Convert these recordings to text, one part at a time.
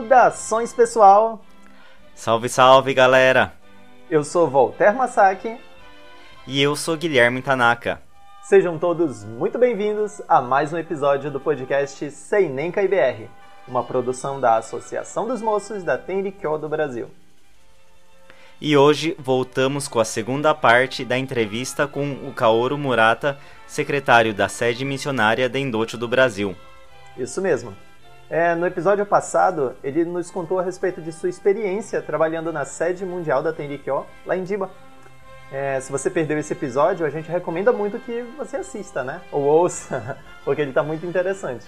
Saudações, pessoal! Salve, salve, galera! Eu sou Voltaire Masaki. E eu sou Guilherme Tanaka. Sejam todos muito bem-vindos a mais um episódio do podcast Sem Nem IBR, uma produção da Associação dos Moços da Tenrikyo do Brasil. E hoje voltamos com a segunda parte da entrevista com o Kaoru Murata, secretário da sede missionária da Endote do Brasil. Isso mesmo. É, no episódio passado, ele nos contou a respeito de sua experiência trabalhando na sede mundial da Tenrikyo, lá em Diba. É, se você perdeu esse episódio, a gente recomenda muito que você assista, né? Ou ouça, porque ele está muito interessante.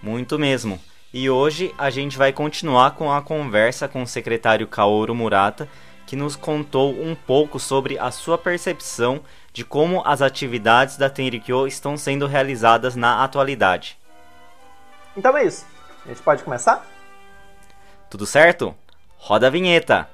Muito mesmo. E hoje a gente vai continuar com a conversa com o secretário Kaoru Murata, que nos contou um pouco sobre a sua percepção de como as atividades da Tenrikyo estão sendo realizadas na atualidade. Então é isso. A gente pode começar? Tudo certo? Roda a vinheta!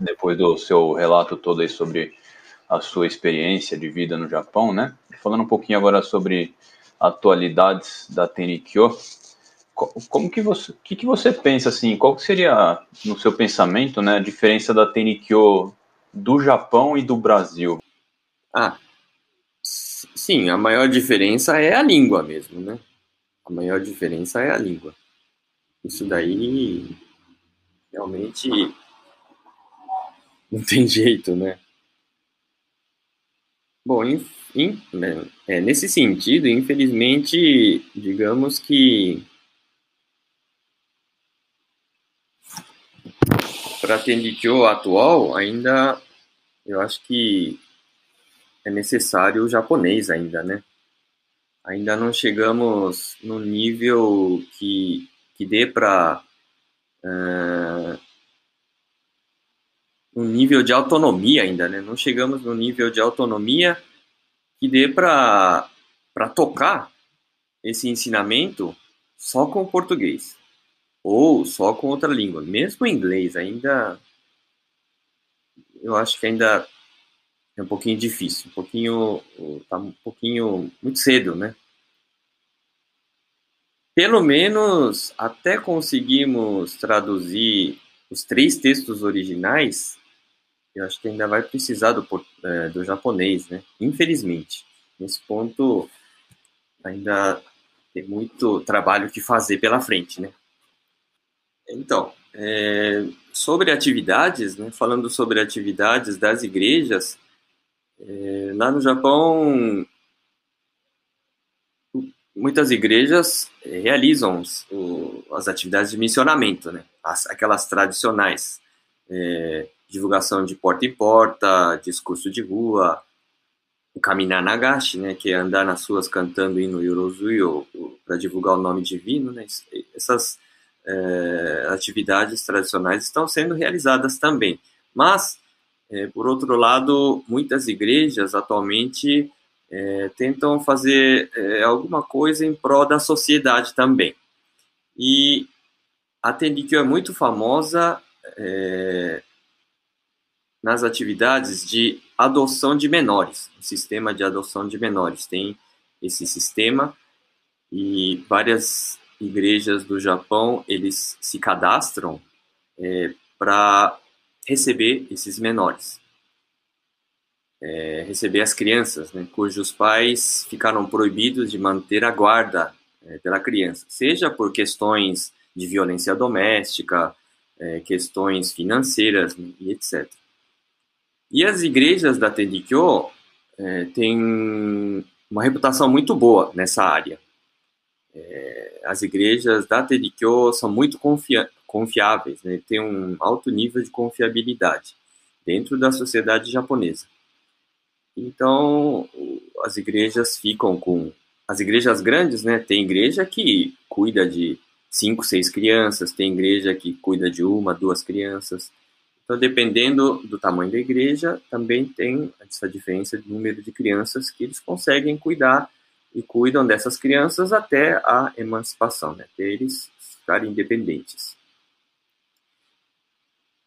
Depois do seu relato todo aí sobre a sua experiência de vida no Japão, né? Falando um pouquinho agora sobre atualidades da Tenikyo, como que você, que, que você pensa assim? Qual seria no seu pensamento, né, a diferença da Tenikyo do Japão e do Brasil? Ah, sim, a maior diferença é a língua mesmo, né? A maior diferença é a língua. Isso daí realmente não tem jeito, né? Bom, in, né, é, nesse sentido, infelizmente, digamos que para a Tendicho atual, ainda eu acho que é necessário o japonês ainda, né? Ainda não chegamos no nível que, que dê para uh, um nível de autonomia ainda, né? Não chegamos no nível de autonomia que dê para tocar esse ensinamento só com o português ou só com outra língua. Mesmo o inglês ainda eu acho que ainda é um pouquinho difícil, um pouquinho tá um pouquinho muito cedo, né? Pelo menos até conseguimos traduzir os três textos originais eu acho que ainda vai precisar do, é, do japonês, né? Infelizmente. Nesse ponto, ainda tem muito trabalho que fazer pela frente, né? Então, é, sobre atividades, né? Falando sobre atividades das igrejas, é, lá no Japão, muitas igrejas realizam o, as atividades de missionamento, né? As, aquelas tradicionais. É, divulgação de porta em porta, discurso de rua, o Kaminar Nagashi, né, que é andar nas ruas cantando hino Yorozui para divulgar o nome divino, né, essas é, atividades tradicionais estão sendo realizadas também. Mas, é, por outro lado, muitas igrejas atualmente é, tentam fazer é, alguma coisa em prol da sociedade também. E a Tendikyo é muito famosa é, nas atividades de adoção de menores, sistema de adoção de menores. Tem esse sistema e várias igrejas do Japão eles se cadastram é, para receber esses menores, é, receber as crianças, né, cujos pais ficaram proibidos de manter a guarda é, pela criança, seja por questões de violência doméstica, é, questões financeiras né, e etc. E as igrejas da Tendikyo é, têm uma reputação muito boa nessa área. É, as igrejas da Tendikyo são muito confia confiáveis, né, têm um alto nível de confiabilidade dentro da sociedade japonesa. Então, as igrejas ficam com as igrejas grandes, né? Tem igreja que cuida de cinco, seis crianças, tem igreja que cuida de uma, duas crianças. Então, dependendo do tamanho da igreja, também tem essa diferença de número de crianças que eles conseguem cuidar e cuidam dessas crianças até a emancipação, né? até eles ficarem independentes.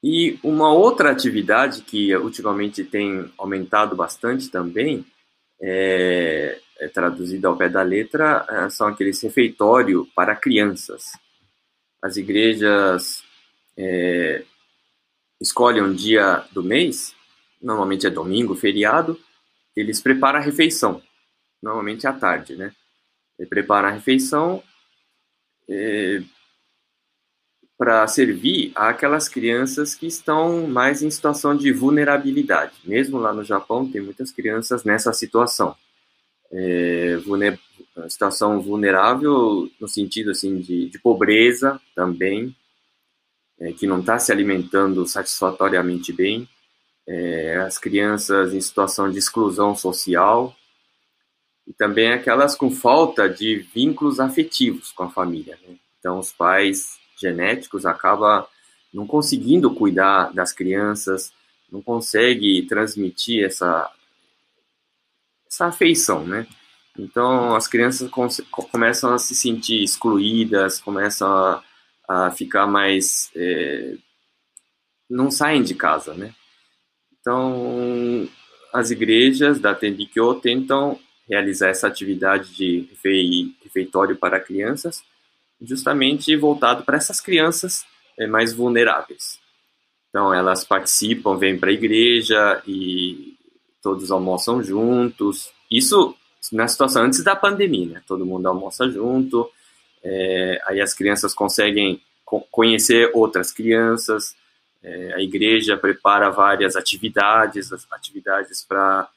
E uma outra atividade que ultimamente tem aumentado bastante também, é, é traduzida ao pé da letra, é, são aqueles refeitórios para crianças. As igrejas é, escolhem um dia do mês, normalmente é domingo, feriado, eles preparam a refeição, normalmente à tarde, né? E preparam a refeição é, para servir àquelas crianças que estão mais em situação de vulnerabilidade. Mesmo lá no Japão, tem muitas crianças nessa situação. É, situação vulnerável no sentido assim de, de pobreza também, é, que não está se alimentando satisfatoriamente bem. É, as crianças em situação de exclusão social e também aquelas com falta de vínculos afetivos com a família. Né? Então, os pais genéticos acaba não conseguindo cuidar das crianças, não consegue transmitir essa essa afeição, né? Então as crianças começam a se sentir excluídas, começam a, a ficar mais é, não saem de casa, né? Então as igrejas da Tendikyo tentam realizar essa atividade de refeitório para crianças justamente voltado para essas crianças é, mais vulneráveis. Então, elas participam, vêm para a igreja e todos almoçam juntos. Isso na situação antes da pandemia, né? Todo mundo almoça junto, é, aí as crianças conseguem co conhecer outras crianças, é, a igreja prepara várias atividades, atividades para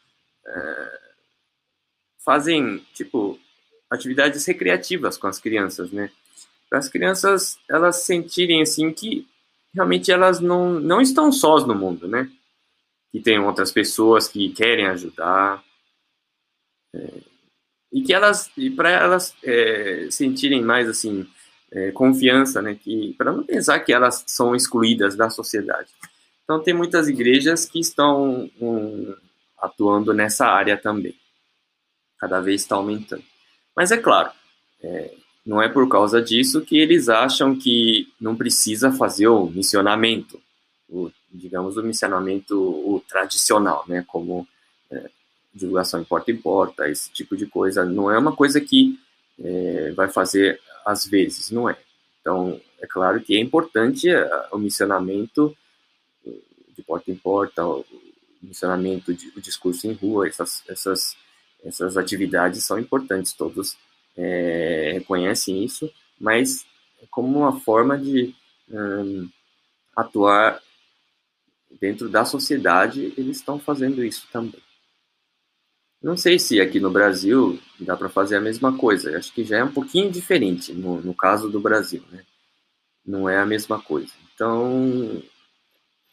é, fazem tipo atividades recreativas com as crianças, né? para as crianças elas sentirem assim que realmente elas não, não estão sós no mundo, né? Que tem outras pessoas que querem ajudar é, e que elas e para elas é, sentirem mais assim é, confiança, né? Que para não pensar que elas são excluídas da sociedade. Então tem muitas igrejas que estão um, atuando nessa área também. Cada vez está aumentando. Mas é claro, é, não é por causa disso que eles acham que não precisa fazer o missionamento, o, digamos, o missionamento o tradicional, né, como é, divulgação em porta em porta, esse tipo de coisa. Não é uma coisa que é, vai fazer às vezes, não é. Então, é claro que é importante é, o missionamento de porta em porta, o missionamento, de, o discurso em rua, essas, essas, essas atividades são importantes, todos é, reconhecem isso, mas como uma forma de hum, atuar dentro da sociedade, eles estão fazendo isso também. Não sei se aqui no Brasil dá para fazer a mesma coisa. Acho que já é um pouquinho diferente no, no caso do Brasil, né? Não é a mesma coisa. Então,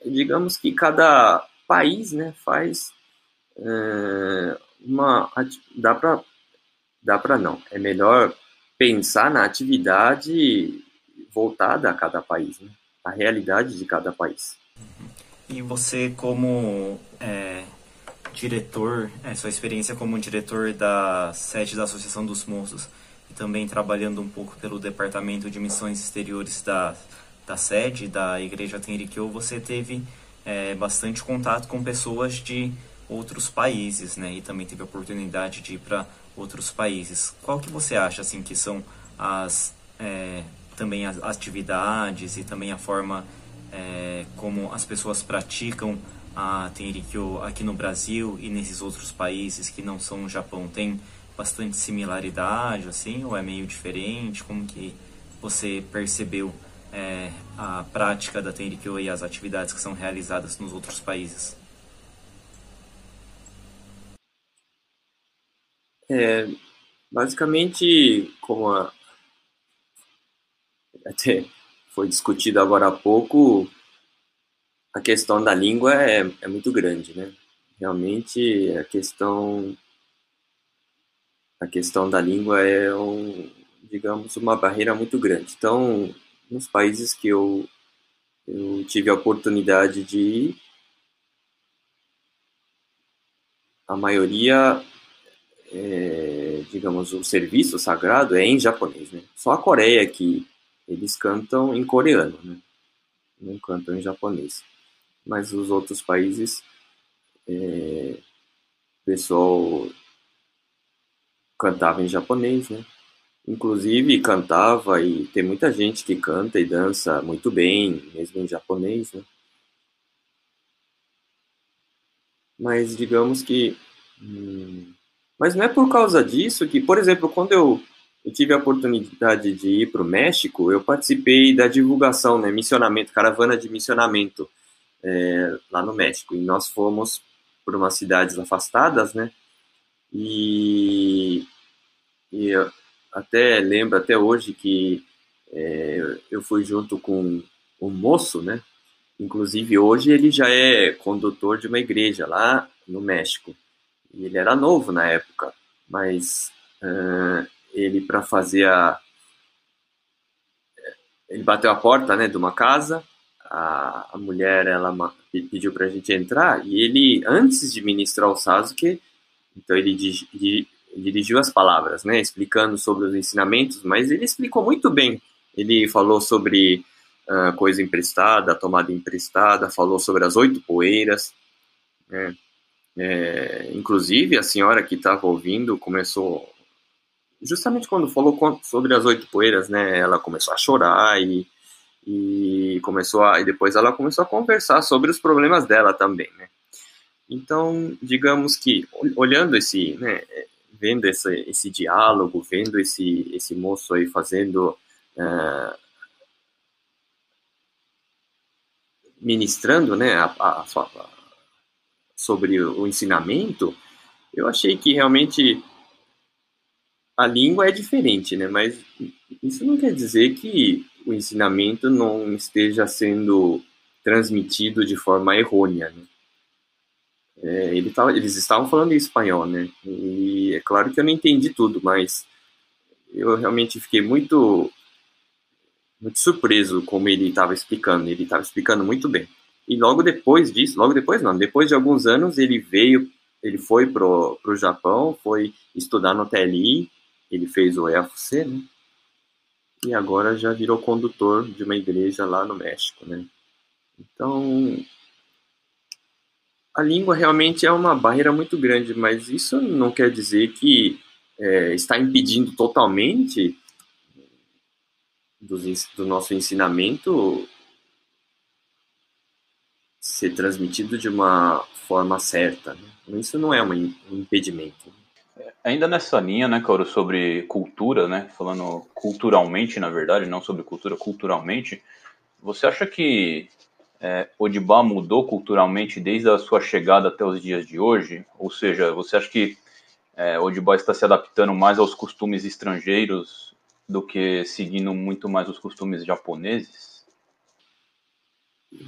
digamos que cada país, né, faz é, uma dá para dá para não. É melhor pensar na atividade voltada a cada país, né? a realidade de cada país. E você, como é, diretor, é, sua experiência como diretor da sede da Associação dos Moços e também trabalhando um pouco pelo Departamento de Missões Exteriores da, da sede da Igreja Tenrikyo, você teve é, bastante contato com pessoas de outros países, né? E também teve a oportunidade de ir para outros países. Qual que você acha assim que são as é, também as atividades e também a forma é, como as pessoas praticam a Tenrikyo aqui no Brasil e nesses outros países que não são o Japão? Tem bastante similaridade assim ou é meio diferente? Como que você percebeu é, a prática da Tenrikyo e as atividades que são realizadas nos outros países? É, basicamente, como a, até foi discutido agora há pouco, a questão da língua é, é muito grande, né? Realmente, a questão a questão da língua é um, digamos, uma barreira muito grande. Então, nos países que eu, eu tive a oportunidade de ir, a maioria é, digamos, o serviço sagrado é em japonês, né? Só a Coreia que eles cantam em coreano, né? Não cantam em japonês. Mas os outros países, é, o pessoal cantava em japonês, né? Inclusive cantava e tem muita gente que canta e dança muito bem, mesmo em japonês, né? Mas digamos que hum, mas não é por causa disso que, por exemplo, quando eu, eu tive a oportunidade de ir para o México, eu participei da divulgação, né, missionamento, caravana de missionamento é, lá no México. E nós fomos por umas cidades afastadas, né? E, e eu até lembro até hoje que é, eu fui junto com um moço, né? Inclusive hoje ele já é condutor de uma igreja lá no México. E ele era novo na época, mas uh, ele para fazer a ele bateu a porta, né, de uma casa. A, a mulher ela pediu para a gente entrar e ele antes de ministrar o Sasuke, então ele di, di, dirigiu as palavras, né, explicando sobre os ensinamentos, mas ele explicou muito bem. Ele falou sobre uh, coisa emprestada, tomada emprestada, falou sobre as oito poeiras, né, é, inclusive, a senhora que estava ouvindo começou, justamente quando falou sobre as oito poeiras, né? Ela começou a chorar e, e começou a, e depois ela começou a conversar sobre os problemas dela também, né? Então, digamos que olhando esse, né, vendo esse, esse diálogo, vendo esse, esse moço aí fazendo uh, ministrando, né, a, a, a sobre o ensinamento, eu achei que realmente a língua é diferente, né? Mas isso não quer dizer que o ensinamento não esteja sendo transmitido de forma errônea, né? É, ele tava, eles estavam falando em espanhol, né? E é claro que eu não entendi tudo, mas eu realmente fiquei muito muito surpreso como ele estava explicando. Ele estava explicando muito bem. E logo depois disso, logo depois não, depois de alguns anos ele veio, ele foi pro, pro Japão, foi estudar no TLI, ele fez o EFC, né? E agora já virou condutor de uma igreja lá no México, né? Então, a língua realmente é uma barreira muito grande, mas isso não quer dizer que é, está impedindo totalmente do, do nosso ensinamento ser transmitido de uma forma certa. Né? Isso não é um impedimento. Ainda nessa linha, né, Cauro, sobre cultura, né, falando culturalmente, na verdade, não sobre cultura, culturalmente, você acha que é, Odibá mudou culturalmente desde a sua chegada até os dias de hoje? Ou seja, você acha que é, Odibá está se adaptando mais aos costumes estrangeiros do que seguindo muito mais os costumes japoneses?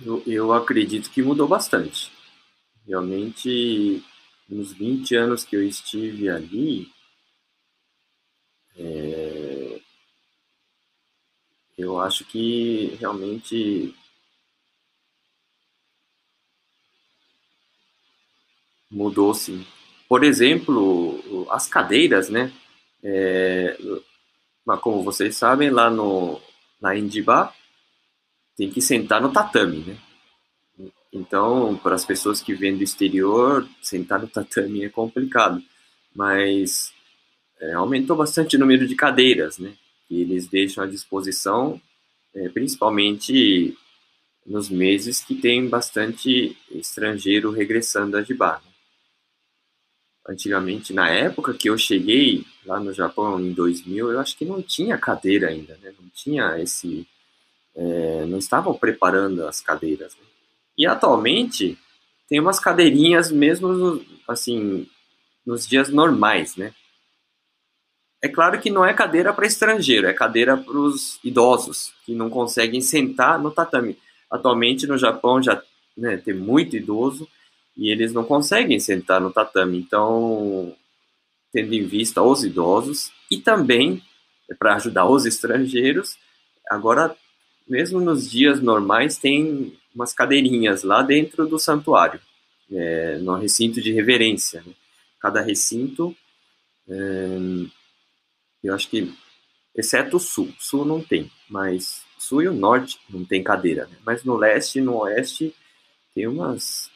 Eu, eu acredito que mudou bastante. Realmente, nos 20 anos que eu estive ali, é, eu acho que realmente mudou sim. Por exemplo, as cadeiras, né? É, como vocês sabem, lá no, na Indiba, tem que sentar no tatame, né? Então, para as pessoas que vêm do exterior, sentar no tatame é complicado. Mas é, aumentou bastante o número de cadeiras, né? Eles deixam à disposição, é, principalmente nos meses que tem bastante estrangeiro regressando a Jibá. Né? Antigamente, na época que eu cheguei lá no Japão em 2000, eu acho que não tinha cadeira ainda, né? Não tinha esse, é, não estavam preparando as cadeiras. Né? E atualmente tem umas cadeirinhas mesmo, no, assim, nos dias normais, né? É claro que não é cadeira para estrangeiro, é cadeira para os idosos que não conseguem sentar no tatame. Atualmente no Japão já né, tem muito idoso e eles não conseguem sentar no tatame. Então, tendo em vista os idosos e também é para ajudar os estrangeiros, agora mesmo nos dias normais tem umas cadeirinhas lá dentro do santuário, é, no recinto de reverência. Né? Cada recinto é, eu acho que, exceto o sul, sul não tem, mas sul e o norte não tem cadeira, né? Mas no leste e no oeste tem umas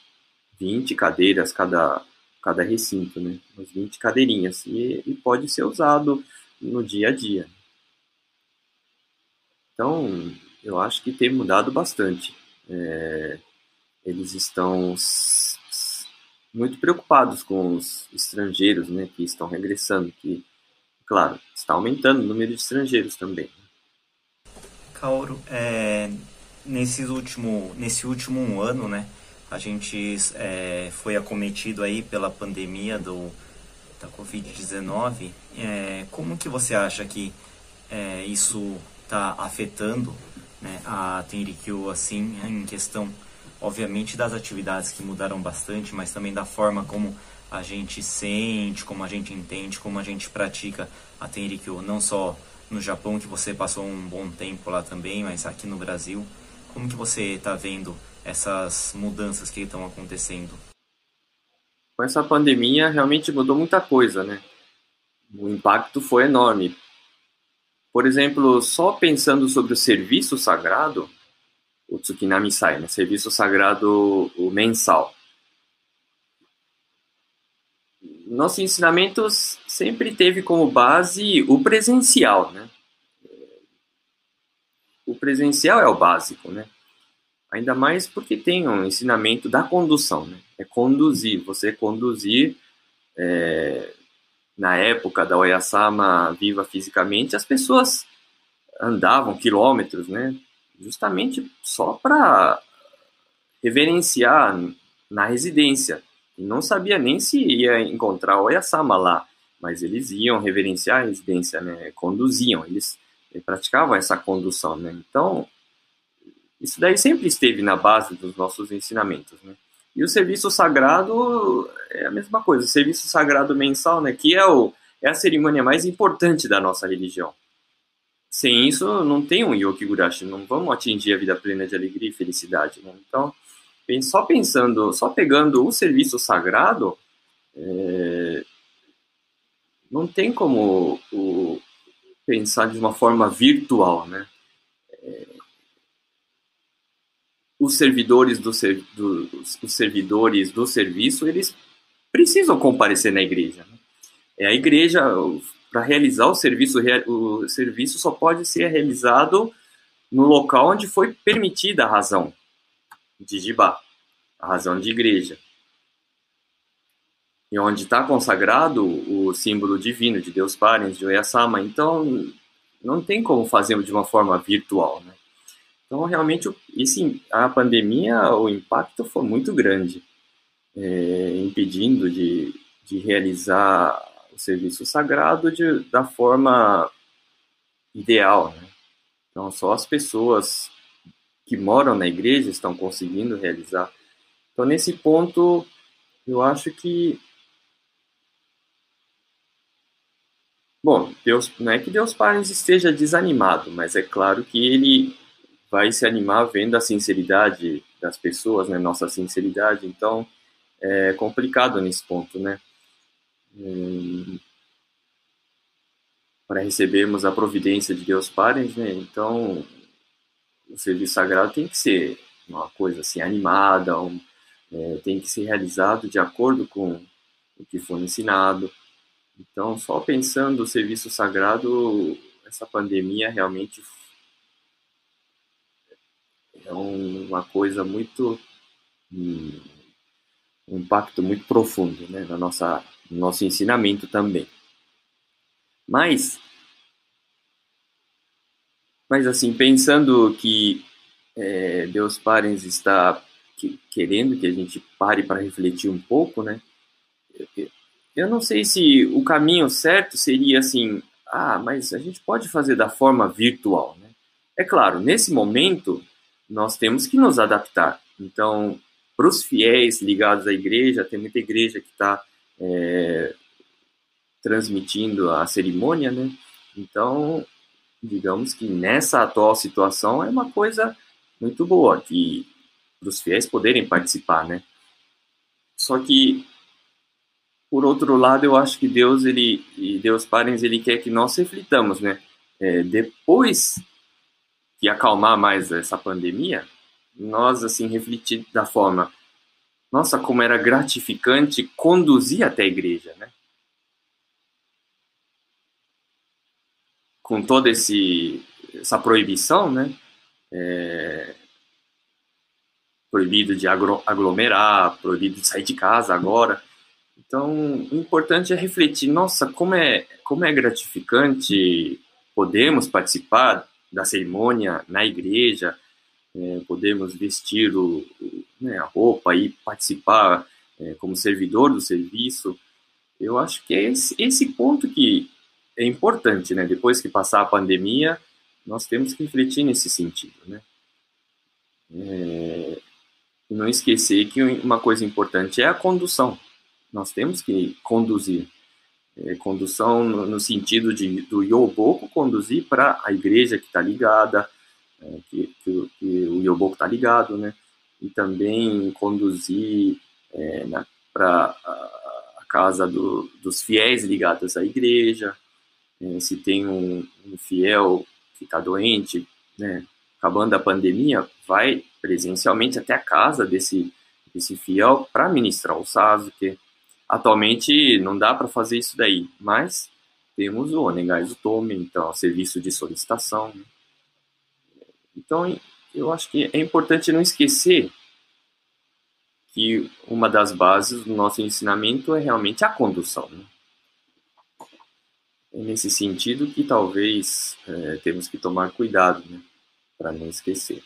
20 cadeiras cada, cada recinto, né? Umas 20 cadeirinhas. E, e pode ser usado no dia a dia. Então, eu acho que tem mudado bastante. É, eles estão muito preocupados com os estrangeiros, né, que estão regressando, que claro, está aumentando o número de estrangeiros também. Cauro, é, nesse, último, nesse último ano, né, a gente é, foi acometido aí pela pandemia do, da Covid-19. É, como que você acha que é, isso está afetando né, a Tenrikyo, assim, em questão, obviamente, das atividades que mudaram bastante, mas também da forma como a gente sente, como a gente entende, como a gente pratica a Tenrikyo, não só no Japão, que você passou um bom tempo lá também, mas aqui no Brasil. Como que você está vendo essas mudanças que estão acontecendo? Com essa pandemia, realmente mudou muita coisa, né? O impacto foi enorme. Por exemplo, só pensando sobre o serviço sagrado, o Tsukinami Sai, né? serviço sagrado mensal nosso ensinamento sempre teve como base o presencial, né? O presencial é o básico, né? Ainda mais porque tem um ensinamento da condução, né? É conduzir, você conduzir. É, na época da Oyasama viva fisicamente, as pessoas andavam quilômetros, né? Justamente só para reverenciar na residência não sabia nem se ia encontrar Oyasama lá, mas eles iam reverenciar a residência, né? Conduziam, eles, eles praticavam essa condução, né? Então, isso daí sempre esteve na base dos nossos ensinamentos, né? E o serviço sagrado é a mesma coisa, o serviço sagrado mensal, né? Que é, o, é a cerimônia mais importante da nossa religião. Sem isso, não tem um Yokigurashi, não vamos atingir a vida plena de alegria e felicidade, né? Então, só pensando, só pegando o serviço sagrado, é, não tem como o, pensar de uma forma virtual, né? É, os servidores do, do, os servidores do serviço, eles precisam comparecer na igreja. Né? É a igreja para realizar o serviço, o serviço só pode ser realizado no local onde foi permitida a razão de Jibá, a razão de igreja. E onde está consagrado o símbolo divino de Deus Parens, de Oyasama, então não tem como fazer de uma forma virtual, né? Então, realmente, esse, a pandemia, o impacto foi muito grande, é, impedindo de, de realizar o serviço sagrado de, da forma ideal. Né? Então, só as pessoas que moram na igreja estão conseguindo realizar. Então, nesse ponto, eu acho que. Bom, Deus, não é que Deus Pai esteja desanimado, mas é claro que ele vai se animar vendo a sinceridade das pessoas, né? Nossa sinceridade. Então, é complicado nesse ponto, né? Para recebermos a providência de Deus Pai, né? Então, o serviço sagrado tem que ser uma coisa assim animada, um, é, tem que ser realizado de acordo com o que foi ensinado. Então, só pensando no serviço sagrado, essa pandemia realmente é uma coisa muito um impacto muito profundo né, na nossa no nosso ensinamento também. Mas mas assim pensando que é, Deus Parens está que, querendo que a gente pare para refletir um pouco, né? Eu não sei se o caminho certo seria assim, ah, mas a gente pode fazer da forma virtual, né? É claro, nesse momento nós temos que nos adaptar. Então, para os fiéis ligados à igreja, tem muita igreja que está é, transmitindo a cerimônia, né? Então, digamos que nessa atual situação é uma coisa muito boa que os fiéis poderem participar, né? Só que por outro lado, eu acho que Deus ele e Deus Parens ele quer que nós reflitamos, né? É, depois que acalmar mais essa pandemia, nós assim refletir da forma, nossa, como era gratificante conduzir até a igreja, né? Com toda esse essa proibição, né? É, proibido de aglomerar, proibido de sair de casa agora. Então, o importante é refletir, nossa, como é, como é gratificante podemos participar da cerimônia na igreja, é, podemos vestir o, né, a roupa e participar é, como servidor do serviço. Eu acho que é esse, esse ponto que é importante, né? Depois que passar a pandemia, nós temos que refletir nesse sentido, né? É, não esquecer que uma coisa importante é a condução. Nós temos que conduzir. É, condução no, no, sentido de do Yoboku conduzir para a igreja que está ligada, é, que, que, que, o Yoboku está ligado, né? E também conduzir é, para a, casa do, dos fiéis ligados à igreja. É, se tem um, um fiel que está doente, né? Acabando a pandemia, vai presencialmente até a casa desse, desse fiel para ministrar o Sasuke, Atualmente não dá para fazer isso daí, mas temos o Onegais Tome, então, serviço de solicitação. Né? Então, eu acho que é importante não esquecer que uma das bases do nosso ensinamento é realmente a condução. Né? É nesse sentido que talvez é, temos que tomar cuidado né? para não esquecer.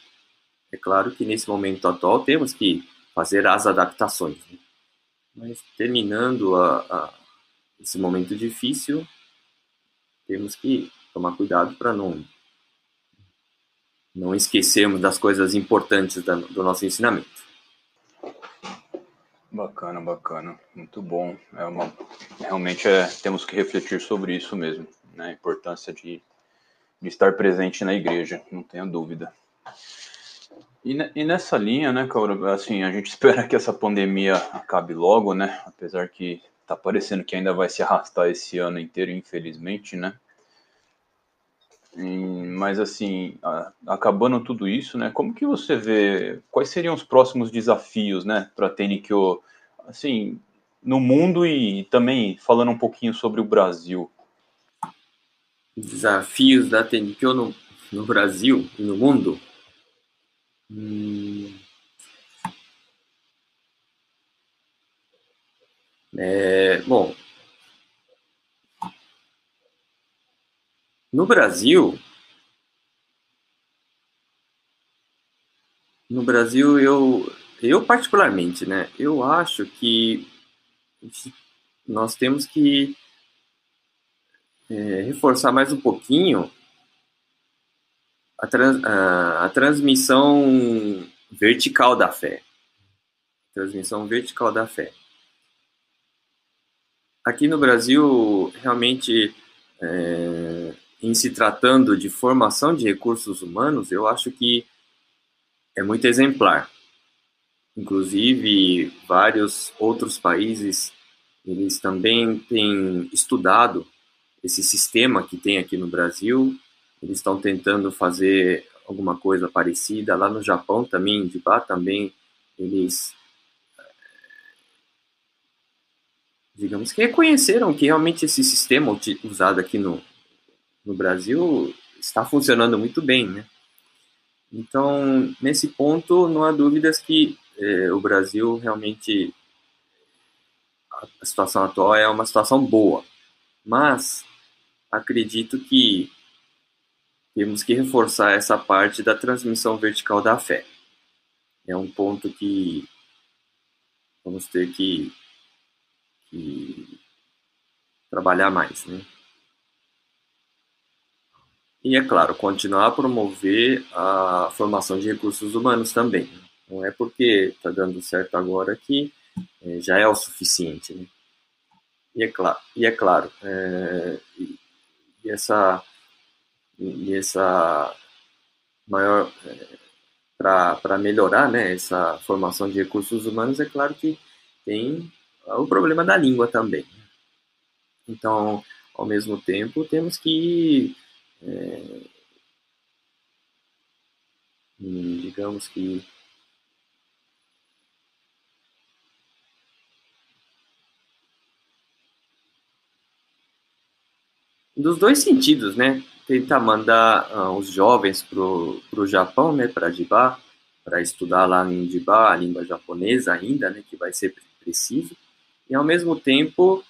É claro que nesse momento atual temos que fazer as adaptações. Né? Mas terminando a, a, esse momento difícil, temos que tomar cuidado para não não esquecermos das coisas importantes da, do nosso ensinamento. Bacana, bacana, muito bom. É uma, realmente é, temos que refletir sobre isso mesmo, né? a importância de, de estar presente na igreja, não tenha dúvida. E, e nessa linha, né, Caura, assim, a gente espera que essa pandemia acabe logo, né? Apesar que tá parecendo que ainda vai se arrastar esse ano inteiro, infelizmente, né? Mas assim, acabando tudo isso, né? Como que você vê? Quais seriam os próximos desafios, né, para Tenikyo, assim, no mundo e também falando um pouquinho sobre o Brasil? Desafios da Tenikyo no, no Brasil e no mundo? Hum. É, bom, no Brasil, no Brasil eu, eu particularmente, né, eu acho que nós temos que é, reforçar mais um pouquinho a, trans, a, a transmissão vertical da fé. Transmissão vertical da fé. Aqui no Brasil, realmente, é, em se tratando de formação de recursos humanos, eu acho que é muito exemplar. Inclusive, vários outros países, eles também têm estudado esse sistema que tem aqui no Brasil eles estão tentando fazer alguma coisa parecida. Lá no Japão também, de lá também, eles digamos que reconheceram que realmente esse sistema usado aqui no, no Brasil está funcionando muito bem, né? Então, nesse ponto, não há dúvidas que é, o Brasil realmente a situação atual é uma situação boa, mas acredito que temos que reforçar essa parte da transmissão vertical da fé. É um ponto que vamos ter que, que trabalhar mais, né? E, é claro, continuar a promover a formação de recursos humanos também. Não é porque está dando certo agora que é, já é o suficiente. Né? E, é claro, e é claro, é, e, essa, e essa maior. É, para melhorar né, essa formação de recursos humanos, é claro que tem o problema da língua também. Então, ao mesmo tempo, temos que é, digamos que dos dois sentidos, né? Tentar mandar uh, os jovens para o Japão, né? Para Jibá, para estudar lá em Jibá, a língua japonesa ainda, né? Que vai ser preciso. E ao mesmo tempo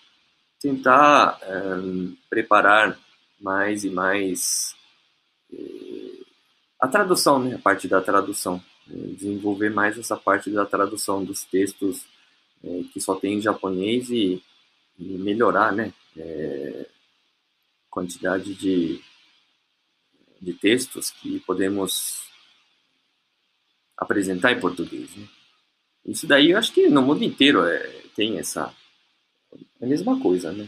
tentar um, preparar mais e mais eh, a tradução, né? A parte da tradução, né? desenvolver mais essa parte da tradução dos textos eh, que só tem em japonês e, e melhorar, né? Eh, quantidade de, de textos que podemos apresentar em português. Né? Isso daí eu acho que no mundo inteiro é, tem essa é a mesma coisa, né?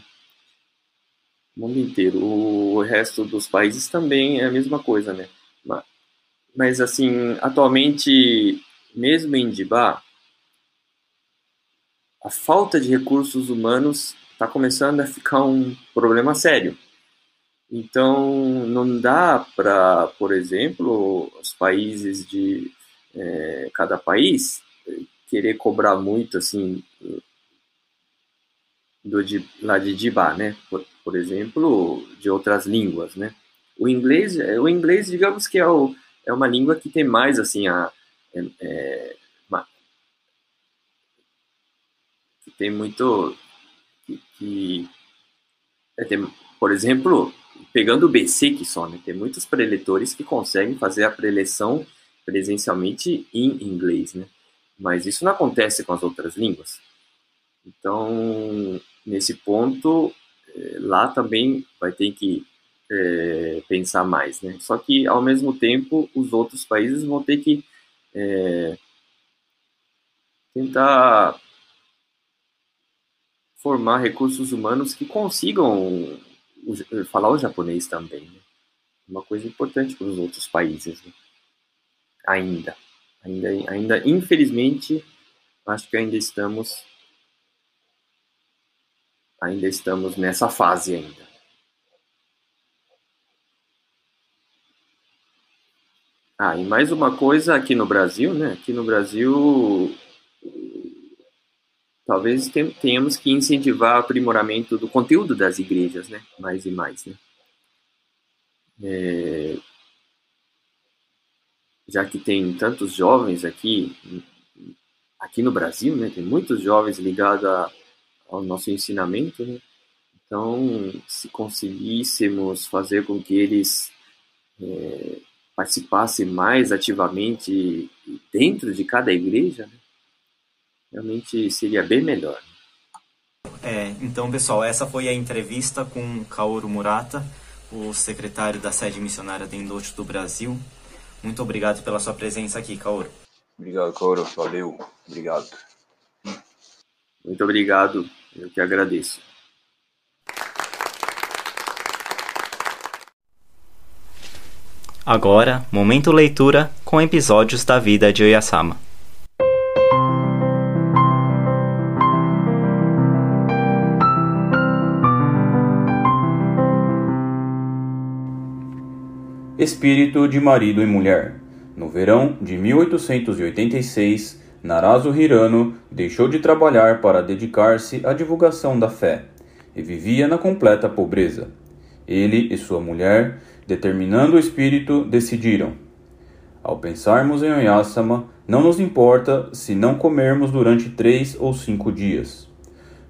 O mundo inteiro. O resto dos países também é a mesma coisa, né? Mas, mas assim, atualmente, mesmo em Dibá, a falta de recursos humanos está começando a ficar um problema sério. Então, não dá para, por exemplo, os países de é, cada país querer cobrar muito assim do de, lá de Dibá, né? Por, por, exemplo, de outras línguas, né? O inglês, é, o inglês, digamos que é, o, é uma língua que tem mais assim a é, é, uma, que tem muito que, que é, tem, por exemplo, pegando o BC só, né? Tem muitos preletores que conseguem fazer a preleção presencialmente em inglês, né? Mas isso não acontece com as outras línguas. Então, nesse ponto, é, lá também vai ter que é, pensar mais, né? Só que, ao mesmo tempo, os outros países vão ter que é, tentar formar recursos humanos que consigam falar o japonês também. Né? Uma coisa importante para os outros países. Né? Ainda. Ainda, ainda, infelizmente, acho que ainda estamos ainda estamos nessa fase ainda. Ah, e mais uma coisa aqui no Brasil, né? Aqui no Brasil, talvez tenhamos que incentivar o aprimoramento do conteúdo das igrejas, né? Mais e mais, né? É... Já que tem tantos jovens aqui, aqui no Brasil, né? Tem muitos jovens ligados a ao nosso ensinamento, né? Então, se conseguíssemos fazer com que eles é, participassem mais ativamente dentro de cada igreja, né? Realmente seria bem melhor. É, então, pessoal, essa foi a entrevista com Kaoru Murata, o secretário da sede missionária Endote do Brasil. Muito obrigado pela sua presença aqui, Kaoru. Obrigado, Kaoru. Valeu. Obrigado. Muito obrigado, eu que agradeço. Agora, momento leitura com episódios da vida de Oyasama. Espírito de marido e mulher. No verão de 1886, Narazu Hirano deixou de trabalhar para dedicar-se à divulgação da fé e vivia na completa pobreza. Ele e sua mulher, determinando o espírito, decidiram: Ao pensarmos em Oyasama, não nos importa se não comermos durante três ou cinco dias.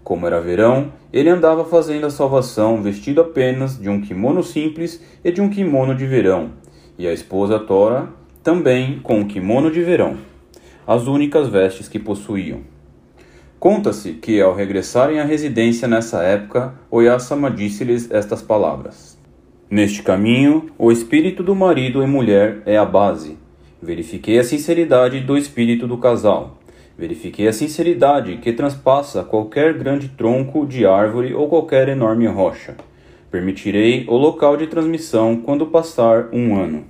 Como era verão, ele andava fazendo a salvação vestido apenas de um kimono simples e de um kimono de verão, e a esposa Tora também com um kimono de verão as únicas vestes que possuíam. Conta-se que, ao regressarem à residência nessa época, Oyasama disse-lhes estas palavras: Neste caminho, o espírito do marido e mulher é a base. Verifiquei a sinceridade do espírito do casal. Verifiquei a sinceridade que transpassa qualquer grande tronco de árvore ou qualquer enorme rocha. Permitirei o local de transmissão quando passar um ano.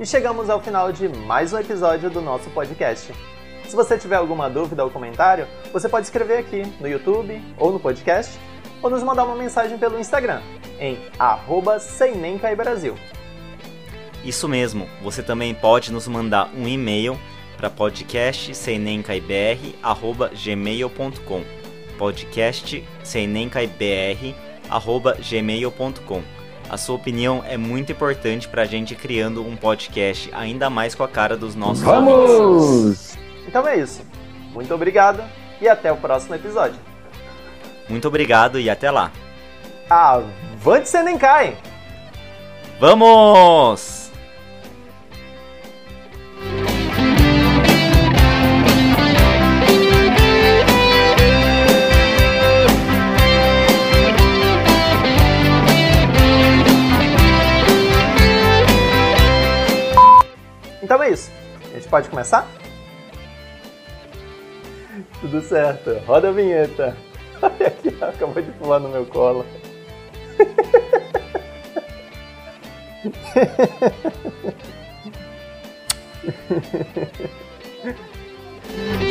E chegamos ao final de mais um episódio do nosso podcast. Se você tiver alguma dúvida ou comentário, você pode escrever aqui no YouTube ou no podcast, ou nos mandar uma mensagem pelo Instagram em @seinemcaibrasil. Isso mesmo, você também pode nos mandar um e-mail para podcastsenemcaibr@gmail.com. podcastsenemcaibr@gmail.com a sua opinião é muito importante para a gente criando um podcast ainda mais com a cara dos nossos Vamos! Ouvintes. Então é isso. Muito obrigado e até o próximo episódio. Muito obrigado e até lá. Avante Senenkai! Vamos! Então é isso. A gente pode começar? Tudo certo. Roda a vinheta. Olha aqui, acabou de pular no meu colo.